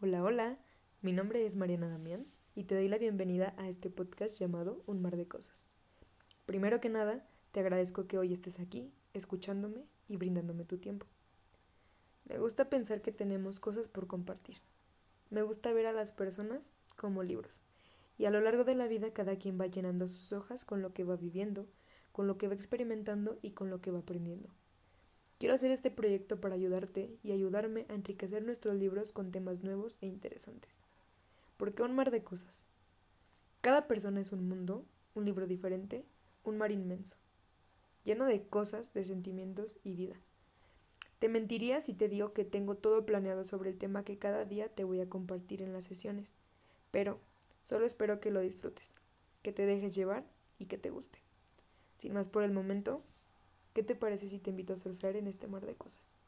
Hola, hola, mi nombre es Mariana Damián y te doy la bienvenida a este podcast llamado Un mar de cosas. Primero que nada, te agradezco que hoy estés aquí, escuchándome y brindándome tu tiempo. Me gusta pensar que tenemos cosas por compartir. Me gusta ver a las personas como libros. Y a lo largo de la vida cada quien va llenando sus hojas con lo que va viviendo, con lo que va experimentando y con lo que va aprendiendo. Quiero hacer este proyecto para ayudarte y ayudarme a enriquecer nuestros libros con temas nuevos e interesantes. Porque un mar de cosas. Cada persona es un mundo, un libro diferente, un mar inmenso, lleno de cosas, de sentimientos y vida. Te mentiría si te digo que tengo todo planeado sobre el tema que cada día te voy a compartir en las sesiones, pero solo espero que lo disfrutes, que te dejes llevar y que te guste. Sin más por el momento, ¿Qué te parece si te invito a surfear en este mar de cosas?